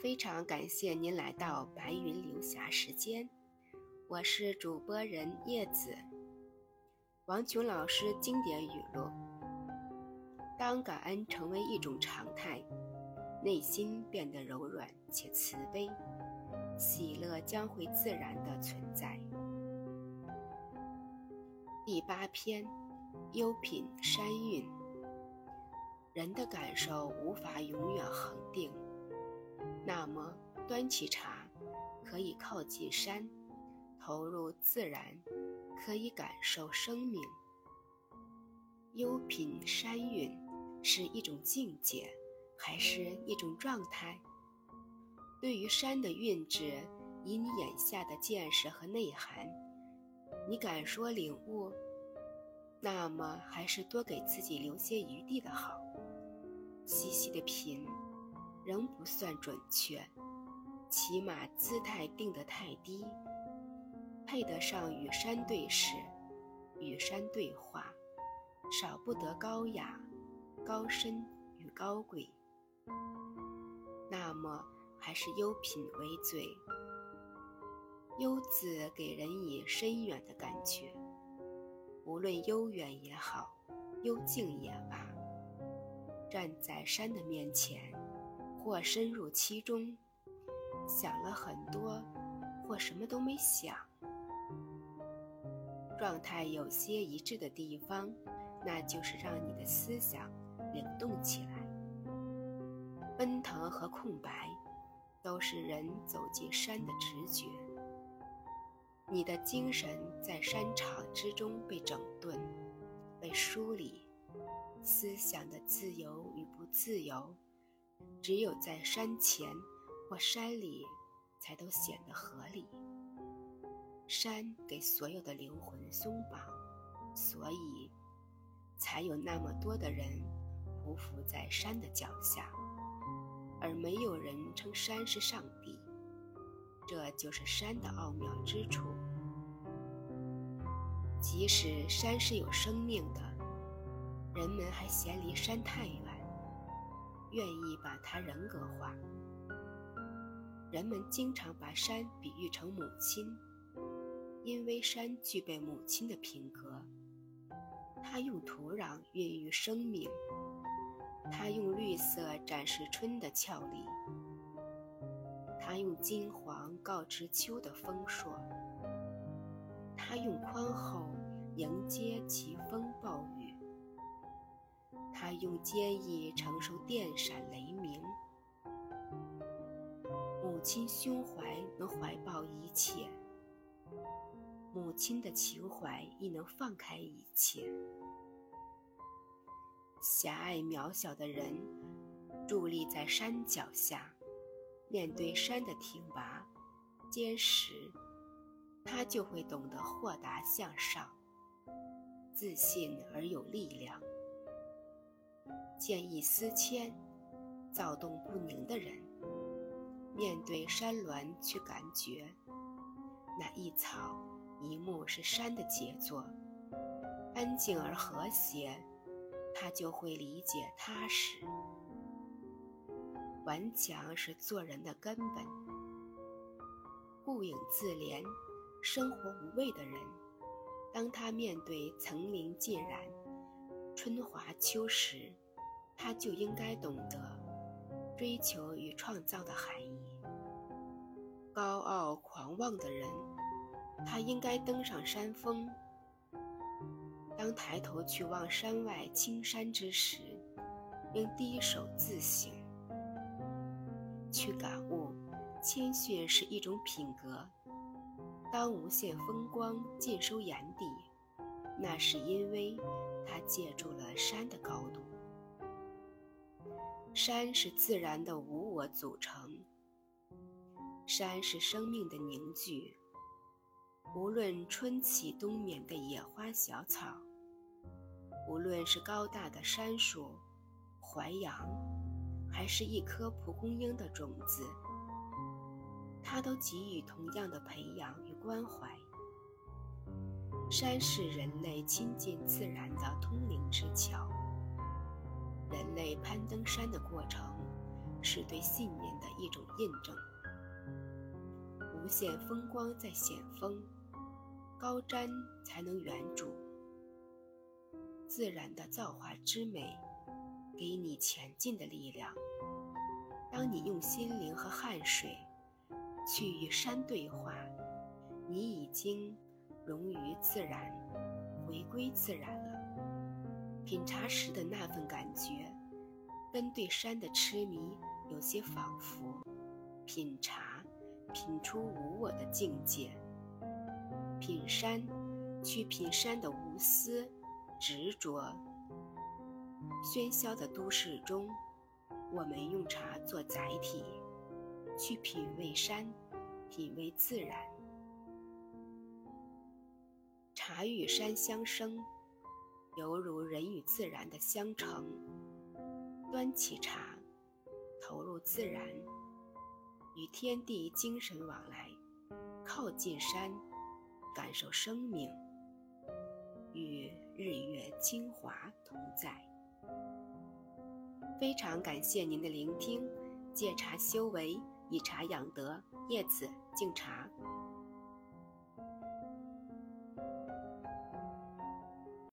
非常感谢您来到白云流霞时间，我是主播人叶子。王琼老师经典语录：当感恩成为一种常态，内心变得柔软且慈悲，喜乐将会自然的存在。第八篇，优品山韵。人的感受无法永远恒定。那么，端起茶，可以靠近山，投入自然，可以感受生命。优品山韵，是一种境界，还是一种状态？对于山的韵致，以你眼下的见识和内涵，你敢说领悟？那么，还是多给自己留些余地的好。细细的品。仍不算准确，起码姿态定得太低，配得上与山对视，与山对话，少不得高雅、高深与高贵。那么还是优品为最。幽字给人以深远的感觉，无论悠远也好，幽静也罢，站在山的面前。或深入其中，想了很多，或什么都没想，状态有些一致的地方，那就是让你的思想灵动起来。奔腾和空白，都是人走进山的直觉。你的精神在山场之中被整顿，被梳理，思想的自由与不自由。只有在山前或山里，才都显得合理。山给所有的灵魂松绑，所以才有那么多的人匍匐在山的脚下，而没有人称山是上帝。这就是山的奥妙之处。即使山是有生命的，人们还嫌离山太远。愿意把它人格化。人们经常把山比喻成母亲，因为山具备母亲的品格。它用土壤孕育生命，它用绿色展示春的俏丽，它用金黄告知秋的丰硕，它用宽厚迎接奇风。他用坚毅承受电闪雷鸣，母亲胸怀能怀抱一切，母亲的情怀亦能放开一切。狭隘渺小的人，伫立在山脚下，面对山的挺拔、坚实，他就会懂得豁达向上，自信而有力量。见异思迁、躁动不宁的人，面对山峦去感觉，那一草一木是山的杰作，安静而和谐，他就会理解踏实。顽强是做人的根本。顾影自怜、生活无味的人，当他面对层林尽染、春华秋实。他就应该懂得追求与创造的含义。高傲狂妄的人，他应该登上山峰。当抬头去望山外青山之时，应低首自省，去感悟谦逊是一种品格。当无限风光尽收眼底，那是因为他借助了山的高度。山是自然的无我组成，山是生命的凝聚。无论春起冬眠的野花小草，无论是高大的杉树、槐杨，还是一颗蒲公英的种子，它都给予同样的培养与关怀。山是人类亲近自然的通灵之桥。人类攀登山的过程，是对信念的一种印证。无限风光在险峰，高瞻才能远瞩。自然的造化之美，给你前进的力量。当你用心灵和汗水去与山对话，你已经融于自然，回归自然了。品茶时的那份感觉，跟对山的痴迷有些仿佛。品茶，品出无我的境界；品山，去品山的无私、执着。喧嚣的都市中。我们用茶做载体，去品味山，品味自然。茶与山相生，犹如人与自然的相成。端起茶，投入自然，与天地精神往来，靠近山，感受生命，与日月精华同在。非常感谢您的聆听，借茶修为，以茶养德，叶子敬茶。